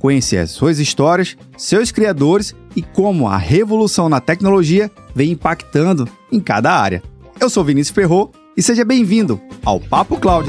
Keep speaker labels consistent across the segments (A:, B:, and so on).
A: Conhecer as suas histórias, seus criadores e como a revolução na tecnologia vem impactando em cada área. Eu sou Vinícius Ferro e seja bem-vindo ao Papo Cloud.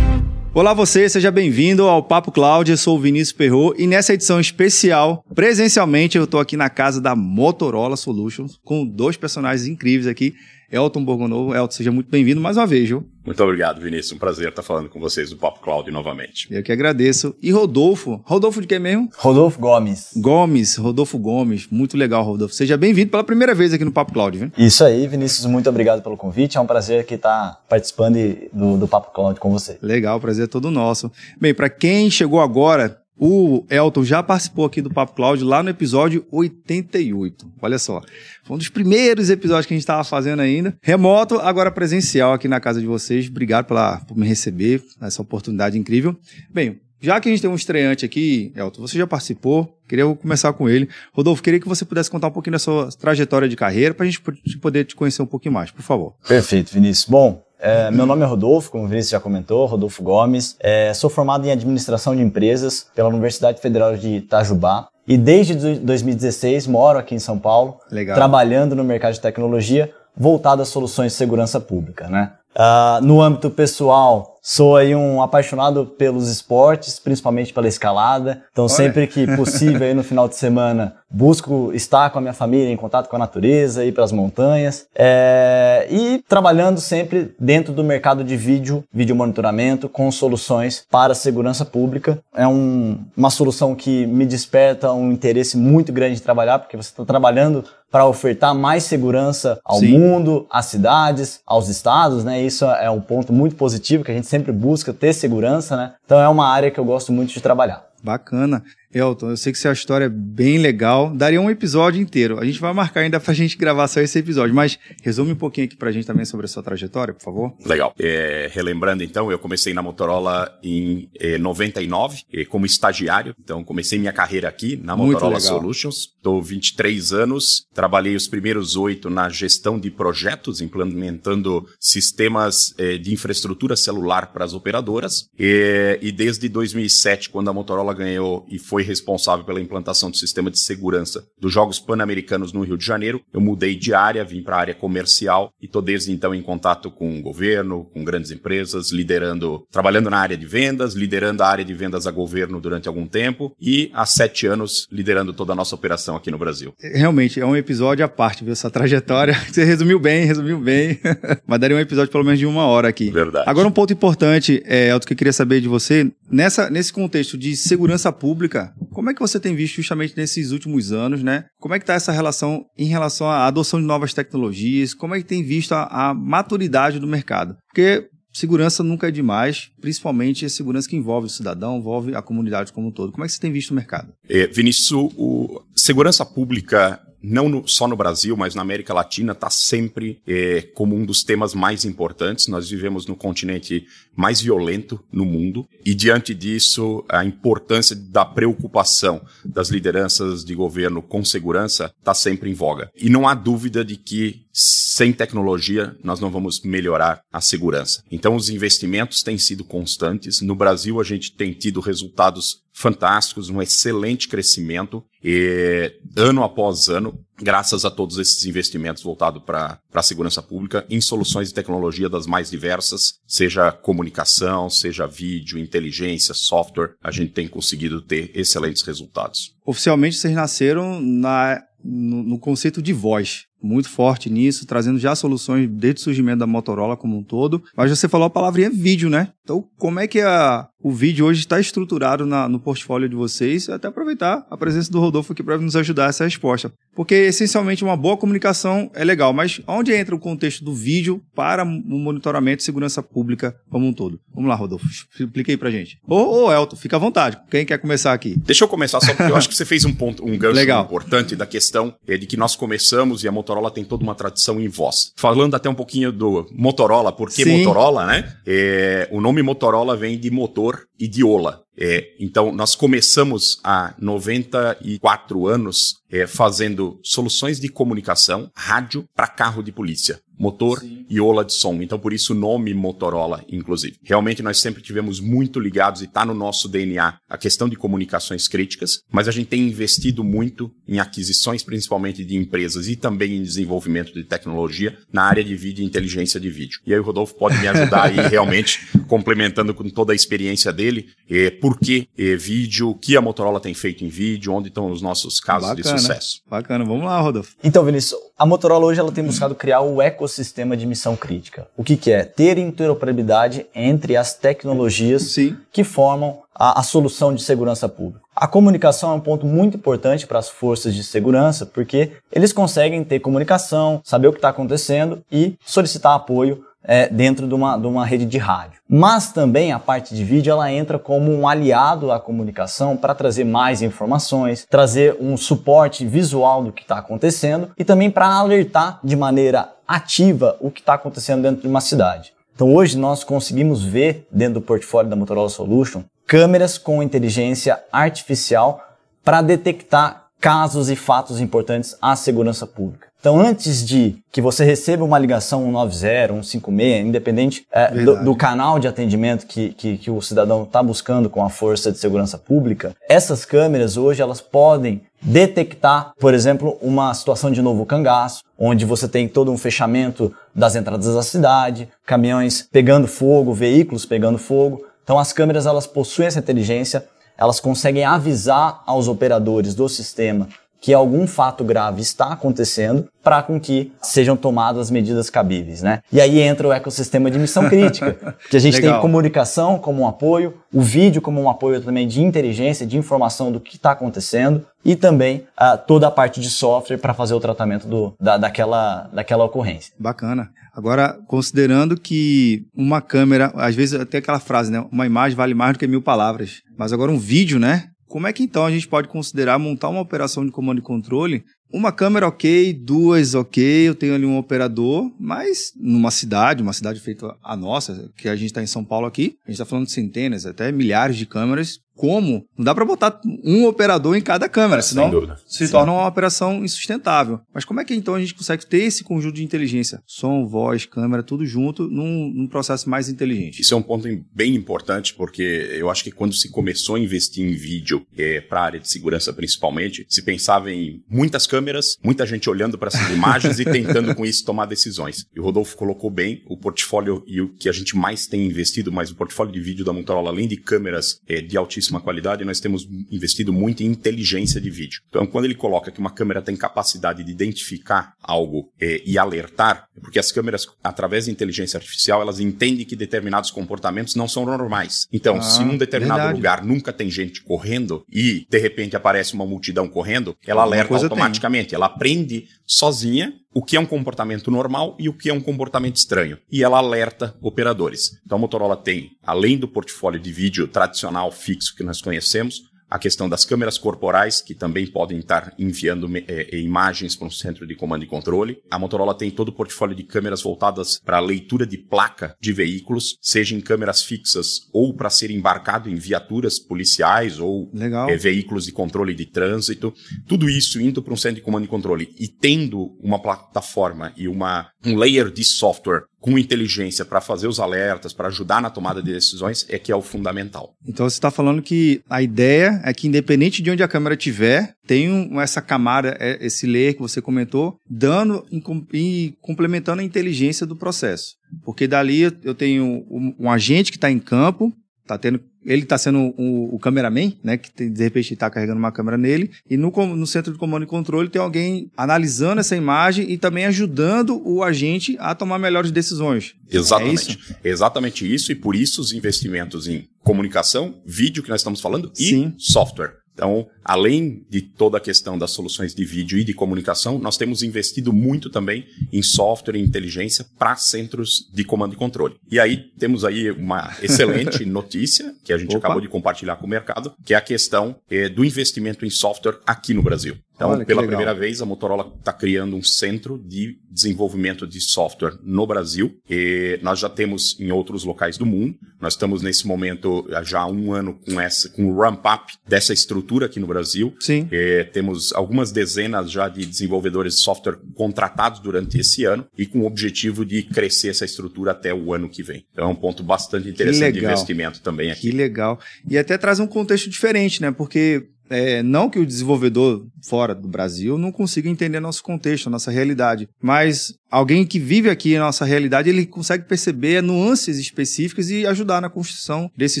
A: Olá você, seja bem-vindo ao Papo Cloud, eu sou o Vinícius Perro e nessa edição especial, presencialmente, eu estou aqui na casa da Motorola Solutions com dois personagens incríveis aqui, Elton Borgonovo. Elton, seja muito bem-vindo mais uma vez, viu?
B: Muito obrigado, Vinícius. Um prazer estar falando com vocês do Pop Cloud novamente.
A: Eu que agradeço. E Rodolfo. Rodolfo de quem mesmo?
C: Rodolfo Gomes.
A: Gomes, Rodolfo Gomes. Muito legal, Rodolfo. Seja bem-vindo pela primeira vez aqui no Papo Cloud, viu?
C: Isso aí, Vinícius. Muito obrigado pelo convite. É um prazer aqui estar participando do, do Papo Cloud com você.
A: Legal, prazer é todo nosso. Bem, para quem chegou agora, o Elton já participou aqui do Papo Cloud lá no episódio 88. Olha só. Foi um dos primeiros episódios que a gente estava fazendo ainda. Remoto, agora presencial aqui na casa de vocês. Obrigado pela, por me receber, essa oportunidade incrível. Bem, já que a gente tem um estreante aqui, Elton, você já participou, queria começar com ele. Rodolfo, queria que você pudesse contar um pouquinho da sua trajetória de carreira para a gente poder te conhecer um pouquinho mais, por favor.
C: Perfeito, Vinícius. Bom, é, meu nome é Rodolfo, como o Vinícius já comentou, Rodolfo Gomes. É, sou formado em administração de empresas pela Universidade Federal de Itajubá. E desde 2016 moro aqui em São Paulo, Legal. trabalhando no mercado de tecnologia voltado a soluções de segurança pública. Né? Uh, no âmbito pessoal, Sou aí um apaixonado pelos esportes, principalmente pela escalada. Então, Olha. sempre que possível, aí no final de semana, busco estar com a minha família em contato com a natureza, ir para as montanhas. É... E trabalhando sempre dentro do mercado de vídeo, vídeo monitoramento, com soluções para a segurança pública. É um, uma solução que me desperta um interesse muito grande de trabalhar, porque você está trabalhando para ofertar mais segurança ao Sim. mundo, às cidades, aos estados, né? Isso é um ponto muito positivo que a gente sempre sempre busca ter segurança, né? Então é uma área que eu gosto muito de trabalhar.
A: Bacana. Elton, eu sei que sua história é bem legal. Daria um episódio inteiro. A gente vai marcar ainda pra gente gravar só esse episódio, mas resume um pouquinho aqui pra gente também sobre a sua trajetória, por favor.
B: Legal. É, relembrando então, eu comecei na Motorola em é, 99 é, como estagiário. Então, comecei minha carreira aqui na Motorola Solutions. Estou 23 anos. Trabalhei os primeiros oito na gestão de projetos, implementando sistemas é, de infraestrutura celular para as operadoras. E, e desde 2007, quando a Motorola ganhou e foi responsável pela implantação do sistema de segurança dos Jogos Pan-Americanos no Rio de Janeiro. Eu mudei de área, vim para a área comercial e estou desde então em contato com o governo, com grandes empresas, liderando, trabalhando na área de vendas, liderando a área de vendas a governo durante algum tempo e há sete anos liderando toda a nossa operação aqui no Brasil.
A: Realmente, é um episódio à parte, viu? Essa trajetória. Você resumiu bem, resumiu bem. Mas daria um episódio pelo menos de uma hora aqui.
B: Verdade.
A: Agora, um ponto importante, é, Elton, que eu queria saber de você, nessa, nesse contexto de segurança pública, como é que você tem visto justamente nesses últimos anos, né? Como é que está essa relação em relação à adoção de novas tecnologias? Como é que tem visto a, a maturidade do mercado? Porque segurança nunca é demais, principalmente a segurança que envolve o cidadão, envolve a comunidade como um todo. Como é que você tem visto o mercado?
B: É, Vinícius, o, segurança pública não no, só no Brasil, mas na América Latina, está sempre é, como um dos temas mais importantes. Nós vivemos no continente mais violento no mundo e, diante disso, a importância da preocupação das lideranças de governo com segurança está sempre em voga. E não há dúvida de que sem tecnologia nós não vamos melhorar a segurança. Então, os investimentos têm sido constantes. No Brasil, a gente tem tido resultados fantásticos, um excelente crescimento, e, ano após ano, graças a todos esses investimentos voltados para a segurança pública em soluções de tecnologia das mais diversas, seja comunicação, seja vídeo, inteligência, software, a gente tem conseguido ter excelentes resultados.
A: Oficialmente, vocês nasceram na no, no, conceito de voz. Muito forte nisso, trazendo já soluções desde o surgimento da Motorola como um todo. Mas você falou a palavrinha vídeo, né? Então, como é que a, o vídeo hoje está estruturado na, no portfólio de vocês? Até aproveitar a presença do Rodolfo aqui para nos ajudar essa resposta. Porque, essencialmente, uma boa comunicação é legal, mas onde entra o contexto do vídeo para o monitoramento e segurança pública como um todo? Vamos lá, Rodolfo, explica aí para gente. Ô, ô, Elton, fica à vontade. Quem quer começar aqui?
B: Deixa eu começar só porque eu acho que você fez um ponto, um gancho legal. importante da questão é de que nós começamos e a Motorola tem toda uma tradição em voz. Falando até um pouquinho do Motorola, por que Sim. Motorola, né? É, o nome Motorola vem de motor e de ola. É, então, nós começamos há 94 anos é, fazendo soluções de comunicação, rádio, para carro de polícia motor Sim. e ola de som. Então, por isso o nome Motorola, inclusive. Realmente, nós sempre tivemos muito ligados e está no nosso DNA a questão de comunicações críticas, mas a gente tem investido muito em aquisições, principalmente de empresas e também em desenvolvimento de tecnologia na área de vídeo e inteligência de vídeo. E aí o Rodolfo pode me ajudar aí realmente, complementando com toda a experiência dele, é, por que é, vídeo, o que a Motorola tem feito em vídeo, onde estão os nossos casos
A: Bacana.
B: de sucesso.
A: Bacana, vamos lá, Rodolfo.
C: Então, Vinícius, a Motorola hoje ela tem buscado criar o ecossistema de missão crítica. O que, que é? Ter interoperabilidade entre as tecnologias Sim. que formam a, a, solução de segurança pública. A comunicação é um ponto muito importante para as forças de segurança, porque eles conseguem ter comunicação, saber o que está acontecendo e solicitar apoio é, dentro de uma, de uma rede de rádio. Mas também a parte de vídeo ela entra como um aliado à comunicação para trazer mais informações, trazer um suporte visual do que está acontecendo e também para alertar de maneira ativa o que está acontecendo dentro de uma cidade. Então hoje nós conseguimos ver dentro do portfólio da Motorola Solution câmeras com inteligência artificial para detectar casos e fatos importantes à segurança pública. Então, antes de que você receba uma ligação 190, 156, independente é, do, do, canal de atendimento que, que, que o cidadão está buscando com a força de segurança pública, essas câmeras hoje elas podem detectar, por exemplo, uma situação de novo cangaço, onde você tem todo um fechamento das entradas da cidade, caminhões pegando fogo, veículos pegando fogo. Então, as câmeras elas possuem essa inteligência, elas conseguem avisar aos operadores do sistema que algum fato grave está acontecendo para com que sejam tomadas as medidas cabíveis, né? E aí entra o ecossistema de missão crítica, que a gente Legal. tem comunicação como um apoio, o vídeo como um apoio também de inteligência, de informação do que está acontecendo e também uh, toda a parte de software para fazer o tratamento do, da, daquela, daquela ocorrência.
A: Bacana. Agora, considerando que uma câmera, às vezes até aquela frase, né? Uma imagem vale mais do que mil palavras. Mas agora um vídeo, né? Como é que então a gente pode considerar montar uma operação de comando e controle? Uma câmera ok, duas ok, eu tenho ali um operador, mas numa cidade, uma cidade feita a nossa, que a gente está em São Paulo aqui, a gente está falando de centenas, até milhares de câmeras, como. Não dá para botar um operador em cada câmera, senão se Sim. torna uma operação insustentável. Mas como é que então a gente consegue ter esse conjunto de inteligência? Som, voz, câmera, tudo junto num, num processo mais inteligente.
B: Isso é um ponto bem importante, porque eu acho que quando se começou a investir em vídeo, é, para a área de segurança principalmente, se pensava em muitas câmeras, muita gente olhando para essas imagens e tentando com isso tomar decisões. E o Rodolfo colocou bem o portfólio e o que a gente mais tem investido, mas o portfólio de vídeo da Motorola, além de câmeras é, de altíssima qualidade, nós temos investido muito em inteligência de vídeo. Então, quando ele coloca que uma câmera tem capacidade de identificar algo é, e alertar, é porque as câmeras, através de inteligência artificial, elas entendem que determinados comportamentos não são normais. Então, ah, se num determinado verdade. lugar nunca tem gente correndo e de repente aparece uma multidão correndo, ela alerta automaticamente, tem. ela aprende sozinha o que é um comportamento normal e o que é um comportamento estranho. E ela alerta operadores. Então a Motorola tem, além do portfólio de vídeo tradicional fixo que nós conhecemos, a questão das câmeras corporais, que também podem estar enviando é, imagens para um centro de comando e controle. A Motorola tem todo o portfólio de câmeras voltadas para a leitura de placa de veículos, seja em câmeras fixas ou para ser embarcado em viaturas policiais ou é, veículos de controle de trânsito. Tudo isso indo para um centro de comando e controle e tendo uma plataforma e uma, um layer de software com inteligência para fazer os alertas, para ajudar na tomada de decisões, é que é o fundamental.
A: Então você está falando que a ideia é que, independente de onde a câmera estiver, tem essa camada, é, esse layer que você comentou, dando e complementando a inteligência do processo. Porque dali eu tenho um agente que está em campo, está tendo ele está sendo o, o cameraman, né? Que tem, de repente está carregando uma câmera nele, e no, no centro de comando e controle tem alguém analisando essa imagem e também ajudando o agente a tomar melhores decisões.
B: Exatamente. É isso? Exatamente isso, e por isso os investimentos em comunicação, vídeo que nós estamos falando, e Sim. software. Então, além de toda a questão das soluções de vídeo e de comunicação, nós temos investido muito também em software e inteligência para centros de comando e controle. E aí temos aí uma excelente notícia que a gente Opa. acabou de compartilhar com o mercado, que é a questão é, do investimento em software aqui no Brasil. Então, Olha, pela primeira vez, a Motorola está criando um centro de desenvolvimento de software no Brasil. E nós já temos em outros locais do mundo. Nós estamos nesse momento já há um ano com essa, com o ramp up dessa estrutura aqui no Brasil.
A: Sim.
B: E temos algumas dezenas já de desenvolvedores de software contratados durante esse ano e com o objetivo de crescer essa estrutura até o ano que vem. Então é um ponto bastante interessante de investimento também aqui.
A: Que legal. E até traz um contexto diferente, né? Porque é, não que o desenvolvedor fora do Brasil não consiga entender nosso contexto, nossa realidade, mas alguém que vive aqui a nossa realidade, ele consegue perceber nuances específicas e ajudar na construção desse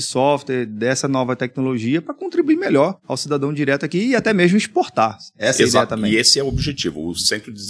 A: software, dessa nova tecnologia para contribuir melhor ao cidadão direto aqui e até mesmo exportar.
B: Essa Exato. é também. E esse é o objetivo. O Centro de,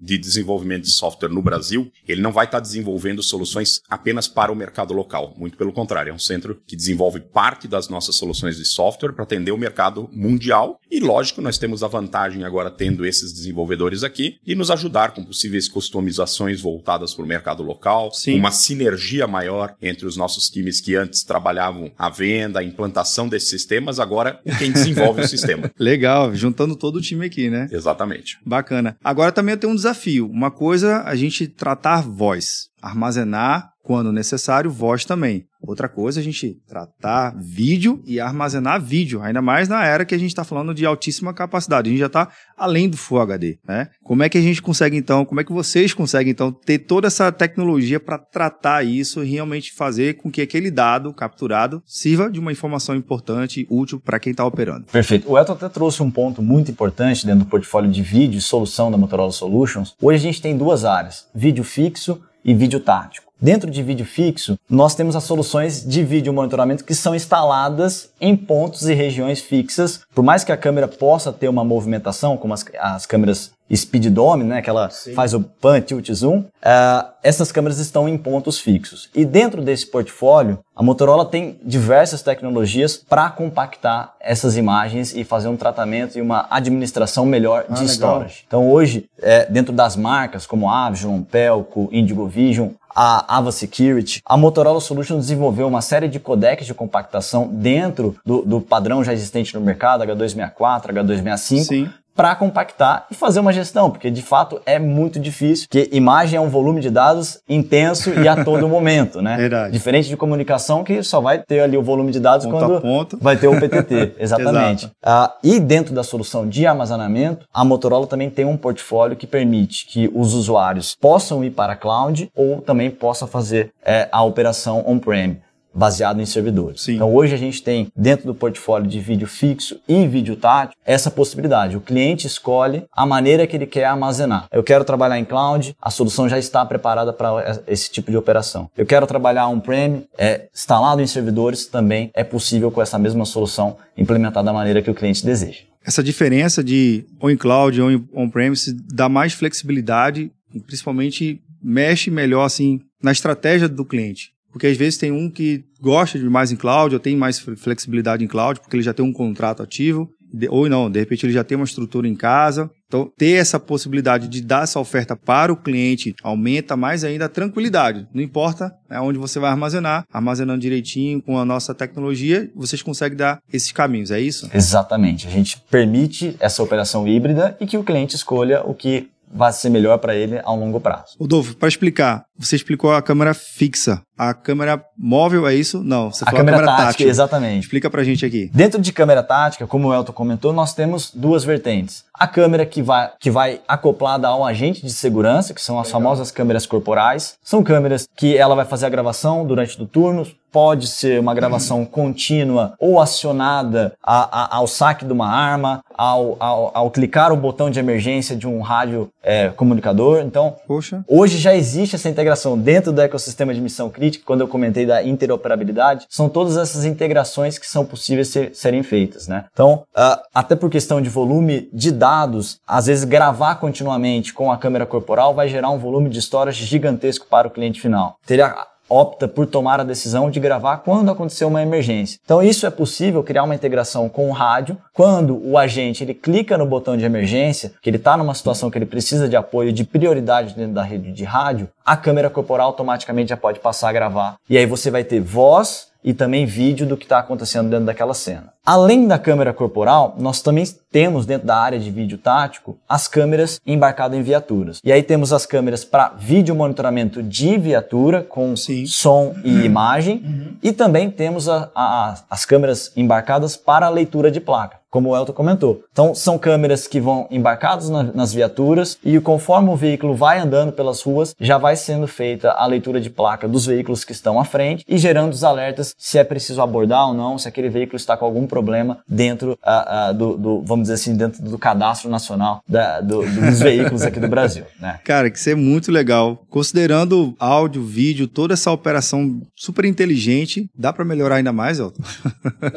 B: de Desenvolvimento de Software no Brasil, ele não vai estar desenvolvendo soluções apenas para o mercado local. Muito pelo contrário, é um centro que desenvolve parte das nossas soluções de software para atender o mercado mundial. E lógico, nós temos a vantagem agora tendo esses desenvolvedores aqui e nos ajudar com possíveis customizações voltadas para o mercado local, Sim. uma sinergia maior entre os nossos times que antes trabalhavam a venda, a implantação desses sistemas, agora quem desenvolve o sistema.
A: Legal, juntando todo o time aqui, né?
B: Exatamente.
A: Bacana. Agora também eu tenho um desafio. Uma coisa, a gente tratar voz, armazenar quando necessário, voz também. Outra coisa, a gente tratar vídeo e armazenar vídeo, ainda mais na era que a gente está falando de altíssima capacidade. A gente já está além do Full HD, né? Como é que a gente consegue então, como é que vocês conseguem então ter toda essa tecnologia para tratar isso e realmente fazer com que aquele dado capturado sirva de uma informação importante e útil para quem está operando?
C: Perfeito. O Elton até trouxe um ponto muito importante dentro do portfólio de vídeo e solução da Motorola Solutions. Hoje a gente tem duas áreas, vídeo fixo e vídeo tático. Dentro de vídeo fixo, nós temos as soluções de vídeo monitoramento que são instaladas em pontos e regiões fixas. Por mais que a câmera possa ter uma movimentação, como as, as câmeras Speed Dome, né, que ela Sim. faz o pan, tilt, zoom, uh, essas câmeras estão em pontos fixos. E dentro desse portfólio, a Motorola tem diversas tecnologias para compactar essas imagens e fazer um tratamento e uma administração melhor ah, de legal. storage. Então hoje, é, dentro das marcas como Avigilon, Pelco, Indigo Vision, a Ava Security, a Motorola Solutions desenvolveu uma série de codecs de compactação dentro do, do padrão já existente no mercado, H264, H265, para compactar e fazer uma gestão, porque de fato é muito difícil, porque imagem é um volume de dados intenso e a todo momento, né?
A: Verdade.
C: Diferente de comunicação que só vai ter ali o volume de dados
A: ponto
C: quando
A: ponto.
C: vai ter o PTT, exatamente. uh, e dentro da solução de armazenamento, a Motorola também tem um portfólio que permite que os usuários possam ir para a cloud ou também possa fazer é, a operação on-prem baseado em servidores.
A: Sim.
C: Então hoje a gente tem dentro do portfólio de vídeo fixo e vídeo tátil essa possibilidade. O cliente escolhe a maneira que ele quer armazenar. Eu quero trabalhar em cloud, a solução já está preparada para esse tipo de operação. Eu quero trabalhar on-prem, é, instalado em servidores, também é possível com essa mesma solução implementada da maneira que o cliente deseja.
A: Essa diferença de on cloud ou on-premise dá mais flexibilidade e principalmente mexe melhor assim na estratégia do cliente. Porque às vezes tem um que gosta de mais em cloud, ou tem mais flexibilidade em cloud, porque ele já tem um contrato ativo, ou não, de repente ele já tem uma estrutura em casa. Então, ter essa possibilidade de dar essa oferta para o cliente aumenta mais ainda a tranquilidade. Não importa é onde você vai armazenar, armazenando direitinho com a nossa tecnologia, vocês conseguem dar esses caminhos, é isso?
C: Exatamente. A gente permite essa operação híbrida e que o cliente escolha o que vai ser melhor para ele a um longo prazo.
A: Rodolfo, para explicar, você explicou a câmera fixa. A câmera móvel é isso? Não, você
C: a câmera, a câmera tática, tática. Exatamente.
A: Explica pra gente aqui.
C: Dentro de câmera tática, como o Elton comentou, nós temos duas vertentes. A câmera que vai, que vai acoplada a um agente de segurança, que são as Legal. famosas câmeras corporais. São câmeras que ela vai fazer a gravação durante o turno, pode ser uma gravação contínua ou acionada a, a, ao saque de uma arma, ao, ao, ao, clicar o botão de emergência de um rádio é, comunicador. Então,
A: Poxa.
C: hoje já existe essa integração dentro do ecossistema de missão crítica quando eu comentei da interoperabilidade, são todas essas integrações que são possíveis ser, serem feitas, né? Então, uh, até por questão de volume de dados, às vezes gravar continuamente com a câmera corporal vai gerar um volume de storage gigantesco para o cliente final. Teria opta por tomar a decisão de gravar quando acontecer uma emergência. Então isso é possível criar uma integração com o rádio. Quando o agente ele clica no botão de emergência, que ele está numa situação que ele precisa de apoio de prioridade dentro da rede de rádio, a câmera corporal automaticamente já pode passar a gravar. E aí você vai ter voz e também vídeo do que está acontecendo dentro daquela cena. Além da câmera corporal, nós também temos dentro da área de vídeo tático as câmeras embarcadas em viaturas. E aí temos as câmeras para vídeo monitoramento de viatura com Sim. som e imagem uhum. e também temos a, a, as câmeras embarcadas para leitura de placa como o Elton comentou. Então, são câmeras que vão embarcadas na, nas viaturas e conforme o veículo vai andando pelas ruas, já vai sendo feita a leitura de placa dos veículos que estão à frente e gerando os alertas se é preciso abordar ou não, se aquele veículo está com algum problema dentro uh, uh, do, do, vamos dizer assim, dentro do cadastro nacional da, do, dos veículos aqui do Brasil. Né?
A: Cara, que isso é muito legal. Considerando áudio, vídeo, toda essa operação super inteligente, dá para melhorar ainda mais, Elton?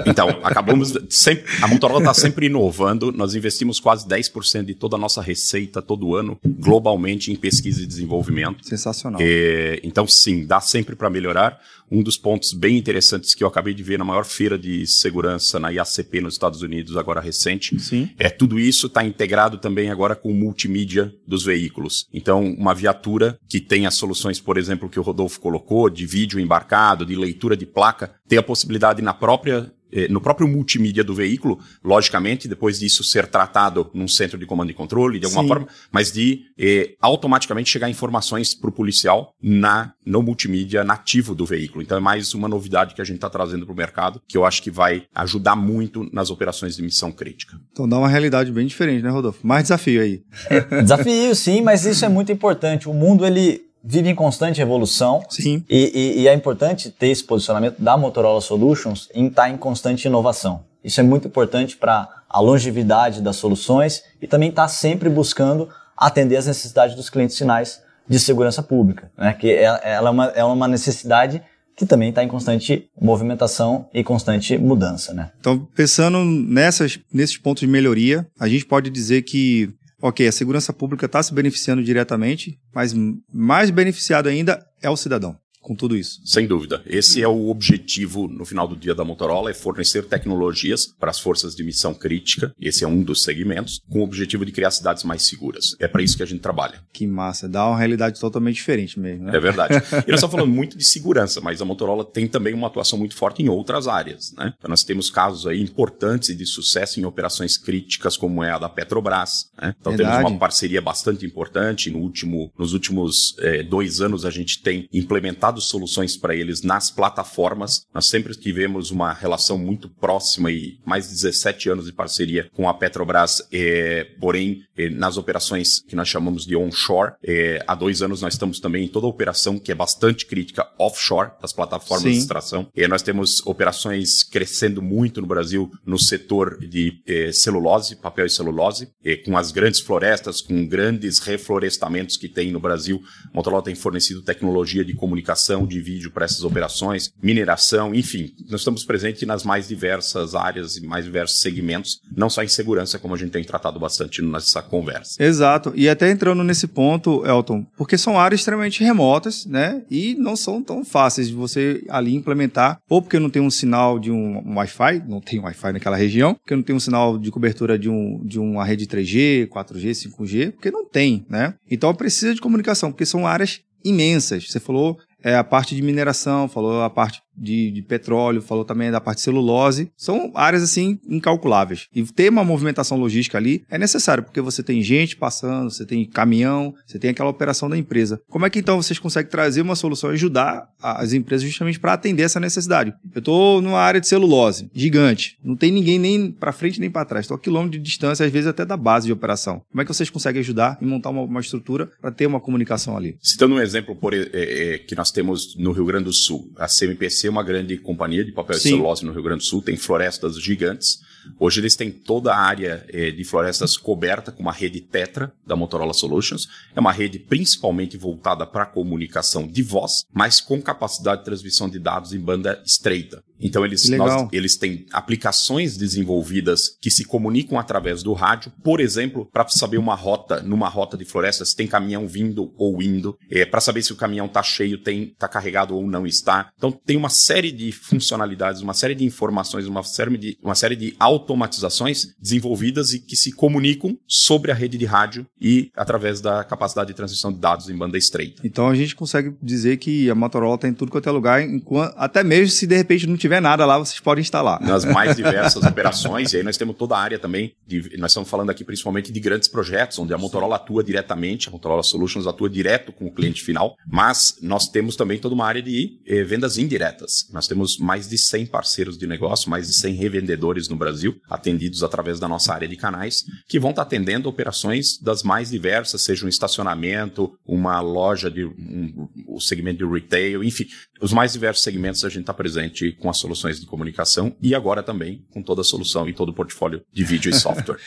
B: Então, acabamos sempre. A Motorola está sempre inovando. Nós investimos quase 10% de toda a nossa receita todo ano, globalmente, em pesquisa e desenvolvimento.
A: Sensacional.
B: É, então, sim, dá sempre para melhorar. Um dos pontos bem interessantes que eu acabei de ver na maior feira de segurança na IACP nos Estados Unidos, agora recente,
A: sim.
B: é tudo isso está integrado também agora com o multimídia dos veículos. Então, uma viatura que tem as soluções, por exemplo, que o Rodolfo colocou, de vídeo embarcado, de leitura de placa, tem a possibilidade na própria no próprio multimídia do veículo, logicamente, depois disso ser tratado num centro de comando e controle, de alguma Sim. forma, mas de eh, automaticamente chegar informações para o policial na, no multimídia nativo do veículo. Então é mais uma novidade que a gente está trazendo para o mercado, que eu acho que vai ajudar muito nas operações de missão crítica.
A: Então dá uma realidade bem diferente, né, Rodolfo? Mais desafio aí.
C: É, desafio, sim, mas isso é muito importante. O mundo, ele vive em constante evolução.
A: Sim.
C: E, e, e, é importante ter esse posicionamento da Motorola Solutions em estar em constante inovação. Isso é muito importante para a longevidade das soluções e também estar sempre buscando atender as necessidades dos clientes finais de segurança pública, né? que é, ela é uma, é uma necessidade que também está em constante movimentação e constante mudança. Né?
A: Então, pensando nessas, nesses pontos de melhoria, a gente pode dizer que ok, a segurança pública está se beneficiando diretamente, mas mais beneficiado ainda é o cidadão com tudo isso.
B: Sem dúvida. Esse é o objetivo no final do dia da Motorola, é fornecer tecnologias para as forças de missão crítica, esse é um dos segmentos, com o objetivo de criar cidades mais seguras. É para isso que a gente trabalha.
A: Que massa, dá uma realidade totalmente diferente mesmo, né?
B: É verdade. E nós estamos falando muito de segurança, mas a Motorola tem também uma atuação muito forte em outras áreas, né? Então nós temos casos aí importantes de sucesso em operações críticas, como é a da Petrobras, né? Então verdade. temos uma parceria bastante importante. No último, nos últimos eh, dois anos a gente tem implementado soluções para eles nas plataformas. Nós sempre tivemos uma relação muito próxima e mais de 17 anos de parceria com a Petrobras, é, porém, é, nas operações que nós chamamos de onshore. É, há dois anos nós estamos também em toda a operação que é bastante crítica offshore, das plataformas Sim. de extração. E nós temos operações crescendo muito no Brasil no setor de celulose, papel e celulose, com as grandes florestas, com grandes reflorestamentos que tem no Brasil. Motorola tem fornecido tecnologia de comunicação de vídeo para essas operações, mineração, enfim, nós estamos presentes nas mais diversas áreas e mais diversos segmentos, não só em segurança, como a gente tem tratado bastante nessa conversa.
A: Exato, e até entrando nesse ponto, Elton, porque são áreas extremamente remotas, né, e não são tão fáceis de você ali implementar, ou porque não tem um sinal de um, Wi-Fi, não tem Wi-Fi naquela região, porque não tem um sinal de cobertura de, um, de uma rede 3G, 4G, 5G, porque não tem, né? Então precisa de comunicação, porque são áreas imensas. Você falou é, a parte de mineração, falou a parte de, de, petróleo, falou também da parte de celulose. São áreas, assim, incalculáveis. E ter uma movimentação logística ali é necessário, porque você tem gente passando, você tem caminhão, você tem aquela operação da empresa. Como é que então vocês conseguem trazer uma solução e ajudar as empresas justamente para atender essa necessidade? Eu estou numa área de celulose, gigante. Não tem ninguém nem para frente nem para trás. Estou a quilômetro de distância, às vezes até da base de operação. Como é que vocês conseguem ajudar e montar uma, uma estrutura para ter uma comunicação ali?
B: Citando um exemplo por, é, é, que nós temos no Rio Grande do Sul, a CMPC uma grande companhia de papel Sim. e celulose no Rio Grande do Sul, tem florestas gigantes. Hoje eles têm toda a área eh, de florestas coberta com uma rede Tetra da Motorola Solutions. É uma rede principalmente voltada para comunicação de voz, mas com capacidade de transmissão de dados em banda estreita. Então eles, nós, eles têm aplicações desenvolvidas que se comunicam através do rádio, por exemplo, para saber uma rota, numa rota de floresta, se tem caminhão vindo ou indo, é, para saber se o caminhão está cheio, tem tá carregado ou não está. Então tem uma série de funcionalidades, uma série de informações, uma série de, uma série de automatizações desenvolvidas e que se comunicam sobre a rede de rádio e através da capacidade de transmissão de dados em banda estreita.
A: Então a gente consegue dizer que a Motorola tem tudo quanto é lugar, enquanto, até mesmo se de repente não tiver nada lá, vocês podem instalar.
B: Nas mais diversas operações, e aí nós temos toda a área também, de, nós estamos falando aqui principalmente de grandes projetos, onde a Motorola atua diretamente, a Motorola Solutions atua direto com o cliente final, mas nós temos também toda uma área de eh, vendas indiretas. Nós temos mais de 100 parceiros de negócio, mais de 100 revendedores no Brasil, atendidos através da nossa área de canais, que vão estar atendendo operações das mais diversas, seja um estacionamento, uma loja de um, o segmento de retail, enfim, os mais diversos segmentos a gente está presente com as soluções de comunicação e agora também com toda a solução e todo o portfólio de vídeo e software.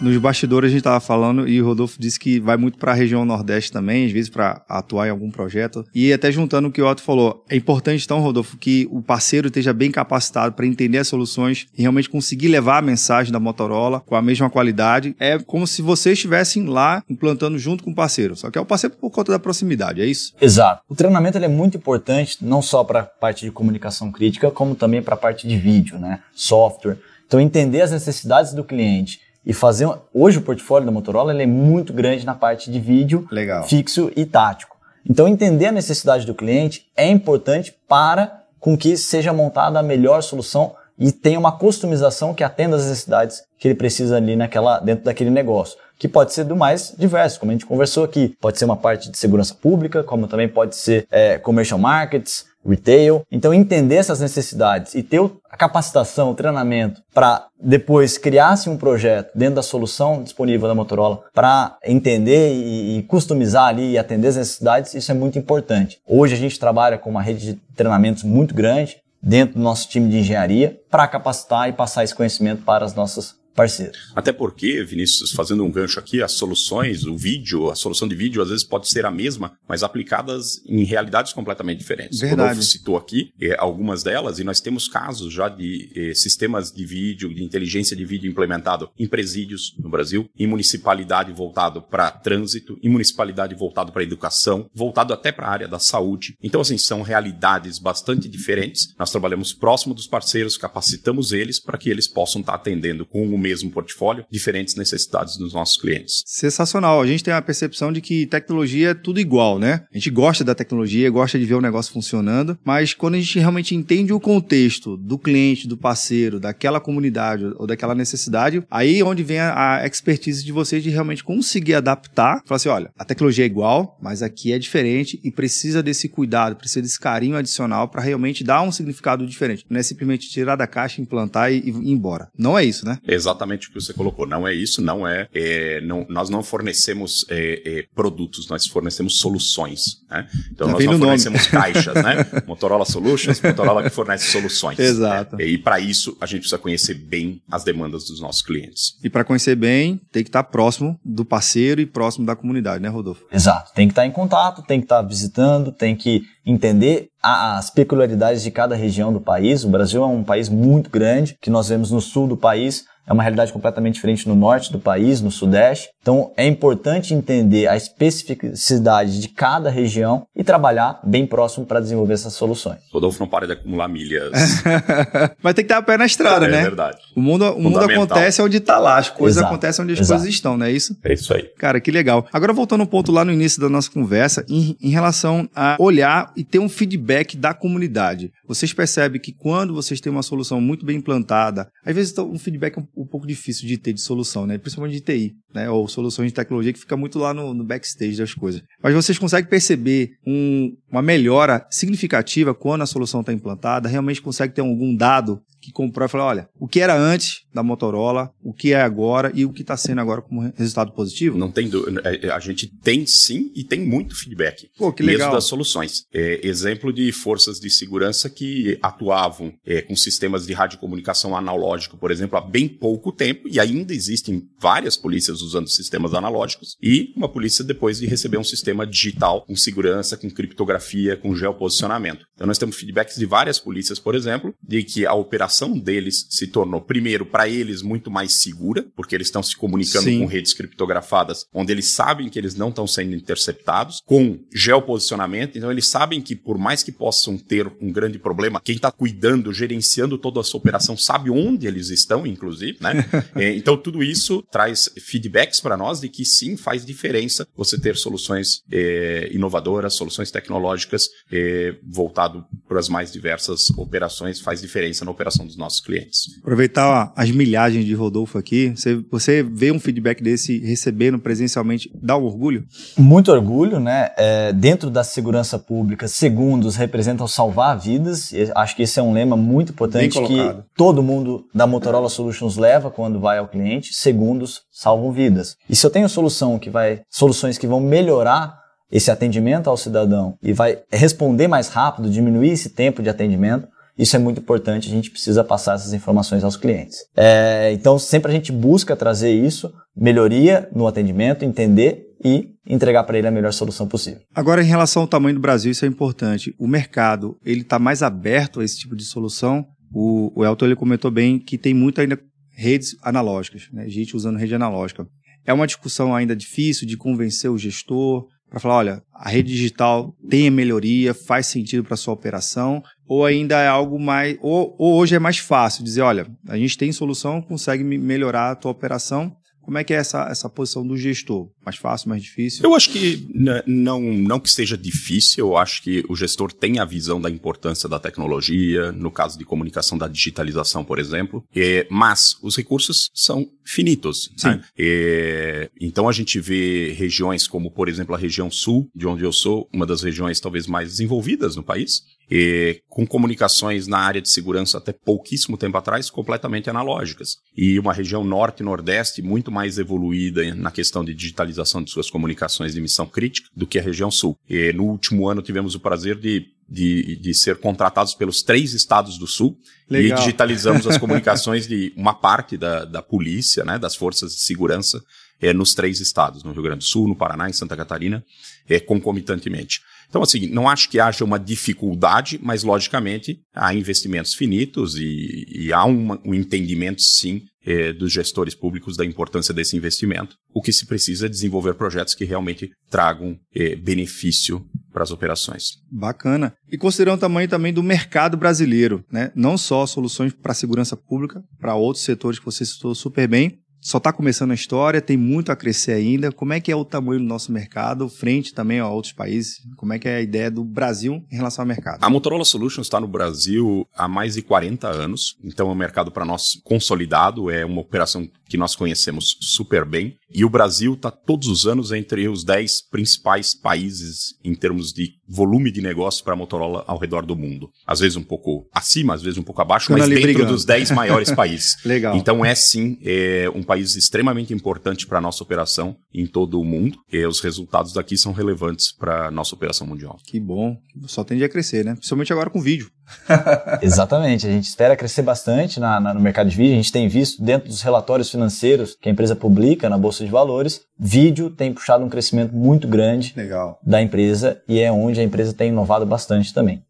A: Nos bastidores a gente estava falando e o Rodolfo disse que vai muito para a região Nordeste também, às vezes para atuar em algum projeto. E até juntando o que o Otto falou, é importante então, Rodolfo, que o parceiro esteja bem capacitado para entender as soluções e realmente conseguir levar a mensagem da Motorola com a mesma qualidade. É como se vocês estivessem lá implantando junto com o parceiro, só que é o parceiro por conta da proximidade, é isso?
C: Exato. O treinamento é muito importante, não só para a parte de comunicação crítica, como também para a parte de vídeo, né? software. Então, entender as necessidades do cliente e fazer. Hoje o portfólio da Motorola ele é muito grande na parte de vídeo
A: Legal.
C: fixo e tático. Então entender a necessidade do cliente é importante para com que seja montada a melhor solução e tenha uma customização que atenda às necessidades que ele precisa ali naquela, dentro daquele negócio. Que pode ser do mais diverso, como a gente conversou aqui. Pode ser uma parte de segurança pública, como também pode ser é, commercial markets, retail. Então, entender essas necessidades e ter a capacitação, o treinamento para depois criar-se um projeto dentro da solução disponível da Motorola para entender e, e customizar ali e atender as necessidades, isso é muito importante. Hoje a gente trabalha com uma rede de treinamentos muito grande dentro do nosso time de engenharia para capacitar e passar esse conhecimento para as nossas parceiro.
B: Até porque, Vinícius, fazendo um gancho aqui, as soluções, o vídeo, a solução de vídeo às vezes pode ser a mesma, mas aplicadas em realidades completamente diferentes.
A: Verdade.
B: Rodolfo citou aqui é, algumas delas e nós temos casos já de é, sistemas de vídeo, de inteligência de vídeo implementado em presídios no Brasil, em municipalidade voltado para trânsito, em municipalidade voltado para educação, voltado até para a área da saúde. Então, assim, são realidades bastante diferentes. Nós trabalhamos próximo dos parceiros, capacitamos eles para que eles possam estar atendendo com o mesmo portfólio, diferentes necessidades dos nossos clientes.
A: Sensacional. A gente tem a percepção de que tecnologia é tudo igual, né? A gente gosta da tecnologia, gosta de ver o negócio funcionando, mas quando a gente realmente entende o contexto do cliente, do parceiro, daquela comunidade ou daquela necessidade, aí é onde vem a, a expertise de vocês de realmente conseguir adaptar, falar assim, olha, a tecnologia é igual, mas aqui é diferente e precisa desse cuidado, precisa desse carinho adicional para realmente dar um significado diferente. Não é simplesmente tirar da caixa, implantar e, e ir embora. Não é isso, né?
B: Exatamente exatamente o que você colocou. Não é isso, não é. é não, nós não fornecemos é, é, produtos, nós fornecemos soluções. Né? Então
A: Já
B: nós não fornecemos
A: nome.
B: caixas, né? Motorola Solutions, Motorola que fornece soluções.
A: Exato.
B: Né? E para isso a gente precisa conhecer bem as demandas dos nossos clientes.
A: E para conhecer bem, tem que estar próximo do parceiro e próximo da comunidade, né, Rodolfo?
C: Exato. Tem que estar em contato, tem que estar visitando, tem que entender as peculiaridades de cada região do país. O Brasil é um país muito grande, que nós vemos no sul do país, é uma realidade completamente diferente no norte do país, no sudeste. Então é importante entender a especificidade de cada região e trabalhar bem próximo para desenvolver essas soluções.
B: Rodolfo não para de acumular milhas.
A: Mas tem que estar o pé na estrada,
B: é,
A: né?
B: É verdade.
A: O mundo, o mundo acontece onde está lá, as coisas Exato. acontecem onde as
C: Exato.
A: coisas estão, não é isso?
B: É isso aí.
A: Cara, que legal. Agora voltando um ponto lá no início da nossa conversa, em, em relação a olhar e ter um feedback da comunidade. Vocês percebem que quando vocês têm uma solução muito bem implantada, às vezes um feedback é um, um pouco difícil de ter de solução, né? Principalmente de TI, né? Ou soluções de tecnologia que fica muito lá no, no backstage das coisas. Mas vocês conseguem perceber um, uma melhora significativa quando a solução está implantada? Realmente consegue ter algum dado que comprou e falou: olha, o que era antes da Motorola, o que é agora e o que está sendo agora como resultado positivo?
B: Não tem dúvida. É, é, a gente tem sim e tem muito feedback.
A: Pô, que legal.
B: Mesmo das soluções. É, exemplo de forças de segurança que atuavam é, com sistemas de radiocomunicação analógico, por exemplo, há bem pouco tempo, e ainda existem várias polícias usando sistemas analógicos, e uma polícia depois de receber um sistema digital com segurança, com criptografia, com geoposicionamento. Então nós temos feedbacks de várias polícias, por exemplo, de que a operação deles se tornou, primeiro, para eles muito mais segura, porque eles estão se comunicando Sim. com redes criptografadas, onde eles sabem que eles não estão sendo interceptados, com geoposicionamento, então eles sabem que por mais que possam ter um grande problema, quem está cuidando, gerenciando toda essa operação sabe onde eles estão, inclusive, né? É, então tudo isso traz feedbacks para nós de que sim faz diferença você ter soluções é, inovadoras, soluções tecnológicas é, voltado para as mais diversas operações, faz diferença na operação dos nossos clientes.
A: Aproveitar as milhagens de Rodolfo aqui, você, você vê um feedback desse recebendo presencialmente, dá um orgulho?
C: Muito orgulho, né? É, dentro da segurança pública, segundos representam salvar vidas. Acho que esse é um lema muito importante que todo mundo da Motorola Solutions leva quando vai ao cliente. Segundos salvam vidas. E se eu tenho solução que vai, soluções que vão melhorar esse atendimento ao cidadão e vai responder mais rápido, diminuir esse tempo de atendimento, isso é muito importante, a gente precisa passar essas informações aos clientes. É, então, sempre a gente busca trazer isso, melhoria no atendimento, entender e entregar para ele a melhor solução possível.
A: Agora, em relação ao tamanho do Brasil, isso é importante. O mercado, ele está mais aberto a esse tipo de solução? O, o Elton ele comentou bem que tem muito ainda redes analógicas, né? gente usando rede analógica. É uma discussão ainda difícil de convencer o gestor para falar, olha, a rede digital tem a melhoria, faz sentido para sua operação, ou ainda é algo mais, ou, ou hoje é mais fácil dizer, olha, a gente tem solução, consegue melhorar a tua operação, como é que é essa, essa posição do gestor? Mais fácil, mais difícil?
B: Eu acho que não, não que seja difícil, eu acho que o gestor tem a visão da importância da tecnologia, no caso de comunicação da digitalização, por exemplo, é, mas os recursos são finitos. Né? É, então a gente vê regiões como, por exemplo, a região sul, de onde eu sou, uma das regiões talvez mais desenvolvidas no país, e, com comunicações na área de segurança até pouquíssimo tempo atrás completamente analógicas. E uma região norte e nordeste muito mais evoluída na questão de digitalização de suas comunicações de missão crítica do que a região sul. E no último ano tivemos o prazer de de, de, ser contratados pelos três estados do sul Legal. e digitalizamos as comunicações de uma parte da, da polícia, né, das forças de segurança é, nos três estados, no Rio Grande do Sul, no Paraná e Santa Catarina, é, concomitantemente. Então, assim, não acho que haja uma dificuldade, mas, logicamente, há investimentos finitos e, e há um entendimento, sim, eh, dos gestores públicos da importância desse investimento. O que se precisa é desenvolver projetos que realmente tragam eh, benefício para as operações.
A: Bacana. E considerando o tamanho também do mercado brasileiro, né? não só soluções para a segurança pública, para outros setores que você citou super bem, só está começando a história, tem muito a crescer ainda. Como é que é o tamanho do nosso mercado, frente também a outros países? Como é que é a ideia do Brasil em relação ao mercado?
B: A Motorola Solutions está no Brasil há mais de 40 anos, então é um mercado para nós consolidado, é uma operação que nós conhecemos super bem. E o Brasil está todos os anos entre os 10 principais países em termos de volume de negócio para a Motorola ao redor do mundo. Às vezes um pouco acima, às vezes um pouco abaixo, mas dentro brigando. dos 10 maiores países.
A: Legal.
B: Então é sim é um país extremamente importante para a nossa operação em todo o mundo. E os resultados daqui são relevantes para a nossa operação mundial.
A: Que bom. Só tende a crescer, né? Principalmente agora com vídeo.
C: Exatamente. A gente espera crescer bastante na, na, no mercado de vídeo. A gente tem visto dentro dos relatórios financeiros que a empresa publica na Bolsa de Valores, vídeo tem puxado um crescimento muito grande
A: Legal.
C: da empresa e é onde a empresa tem inovado bastante também.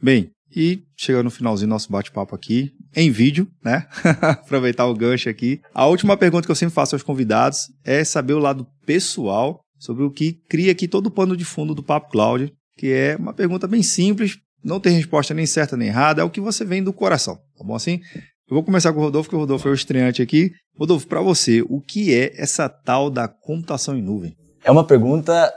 A: Bem, e chegando no finalzinho do nosso bate-papo aqui, em vídeo, né? Aproveitar o gancho aqui. A última pergunta que eu sempre faço aos convidados é saber o lado pessoal sobre o que cria aqui todo o pano de fundo do Papo Cloud, que é uma pergunta bem simples, não tem resposta nem certa nem errada, é o que você vem do coração, tá bom assim? Eu vou começar com o Rodolfo, que o Rodolfo é o estreante aqui. Rodolfo, para você, o que é essa tal da computação em nuvem?
C: É uma pergunta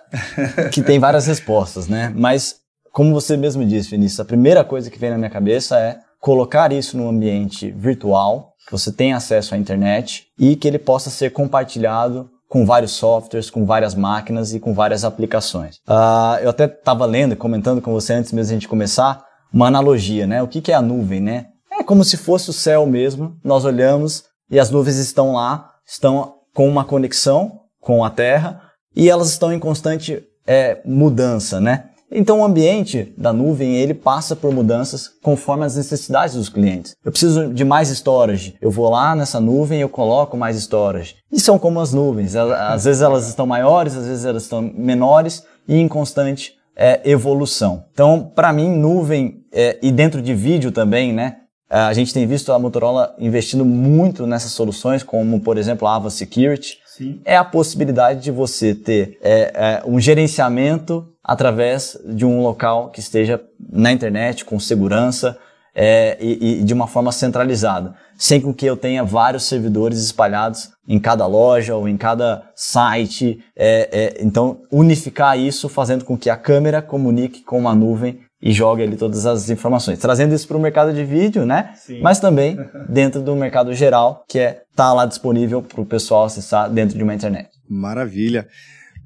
C: que tem várias respostas, né? Mas, como você mesmo disse, Vinícius, a primeira coisa que vem na minha cabeça é colocar isso num ambiente virtual, que você tenha acesso à internet e que ele possa ser compartilhado com vários softwares, com várias máquinas e com várias aplicações. Uh, eu até estava lendo e comentando com você antes mesmo de a gente começar uma analogia, né? O que, que é a nuvem, né? É como se fosse o céu mesmo. Nós olhamos e as nuvens estão lá, estão com uma conexão com a Terra e elas estão em constante é, mudança, né? Então o ambiente da nuvem ele passa por mudanças conforme as necessidades dos clientes. Eu preciso de mais storage. Eu vou lá nessa nuvem e eu coloco mais storage. E são como as nuvens. Às vezes elas estão maiores, às vezes elas estão menores e em constante é, evolução. Então, para mim, nuvem é, e dentro de vídeo também, né? A gente tem visto a Motorola investindo muito nessas soluções, como por exemplo a Ava Security. Sim. É a possibilidade de você ter é, é um gerenciamento através de um local que esteja na internet, com segurança é, e, e, de uma forma centralizada, sem com que eu tenha vários servidores espalhados em cada loja ou em cada site. É, é, então, unificar isso fazendo com que a câmera comunique com uma nuvem e jogue ali todas as informações, trazendo isso para o mercado de vídeo, né? Sim. Mas também dentro do mercado geral, que é tá lá disponível para o pessoal acessar dentro de uma internet.
A: Maravilha.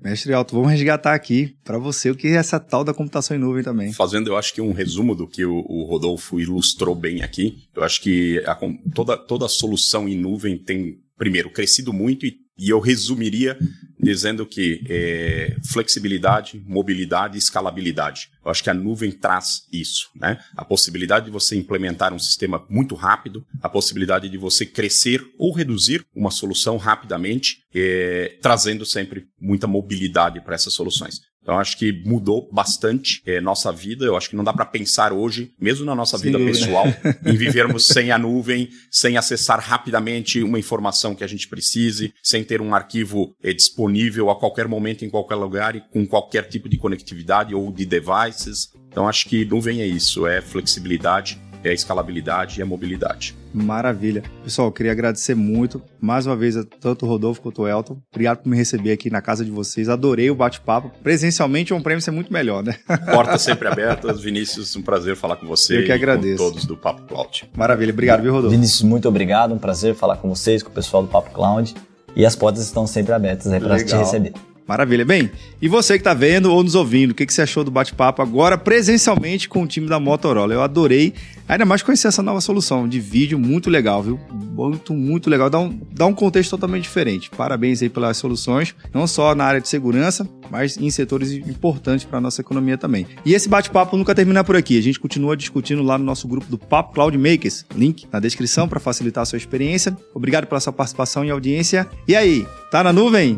A: Mestre Alto, vamos resgatar aqui para você o que é essa tal da computação em nuvem também.
B: Fazendo, eu acho que um resumo do que o, o Rodolfo ilustrou bem aqui. Eu acho que a, toda, toda solução em nuvem tem, primeiro, crescido muito e, e eu resumiria dizendo que é, flexibilidade, mobilidade e escalabilidade. Eu acho que a nuvem traz isso, né? A possibilidade de você implementar um sistema muito rápido, a possibilidade de você crescer ou reduzir uma solução rapidamente, é, trazendo sempre muita mobilidade para essas soluções. Então, acho que mudou bastante é, nossa vida. Eu acho que não dá para pensar hoje, mesmo na nossa Sem vida pessoal, em vivermos sem a nuvem, sem acessar rapidamente uma informação que a gente precise, sem ter um arquivo é, disponível a qualquer momento, em qualquer lugar e com qualquer tipo de conectividade ou de devices. Então, acho que nuvem é isso, é flexibilidade é a escalabilidade e a mobilidade.
A: Maravilha. Pessoal, eu queria agradecer muito, mais uma vez, a tanto o Rodolfo quanto o Elton. Obrigado por me receber aqui na casa de vocês. Adorei o bate-papo. Presencialmente, um prêmio é muito melhor, né?
B: Portas sempre abertas. Vinícius, um prazer falar com você.
A: Eu que agradeço.
B: com todos do Papo Cloud.
A: Maravilha. Obrigado, viu, Rodolfo?
C: Vinícius, muito obrigado. Um prazer falar com vocês, com o pessoal do Papo Cloud. E as portas estão sempre abertas aí para te receber.
A: Maravilha. Bem, e você que está vendo ou nos ouvindo, o que, que você achou do bate-papo agora presencialmente com o time da Motorola? Eu adorei, ainda mais conhecer essa nova solução de vídeo, muito legal, viu? Muito, muito legal. Dá um, dá um contexto totalmente diferente. Parabéns aí pelas soluções, não só na área de segurança, mas em setores importantes para a nossa economia também. E esse bate-papo nunca termina por aqui. A gente continua discutindo lá no nosso grupo do Papo Cloud Makers. Link na descrição para facilitar a sua experiência. Obrigado pela sua participação e audiência. E aí, tá na nuvem?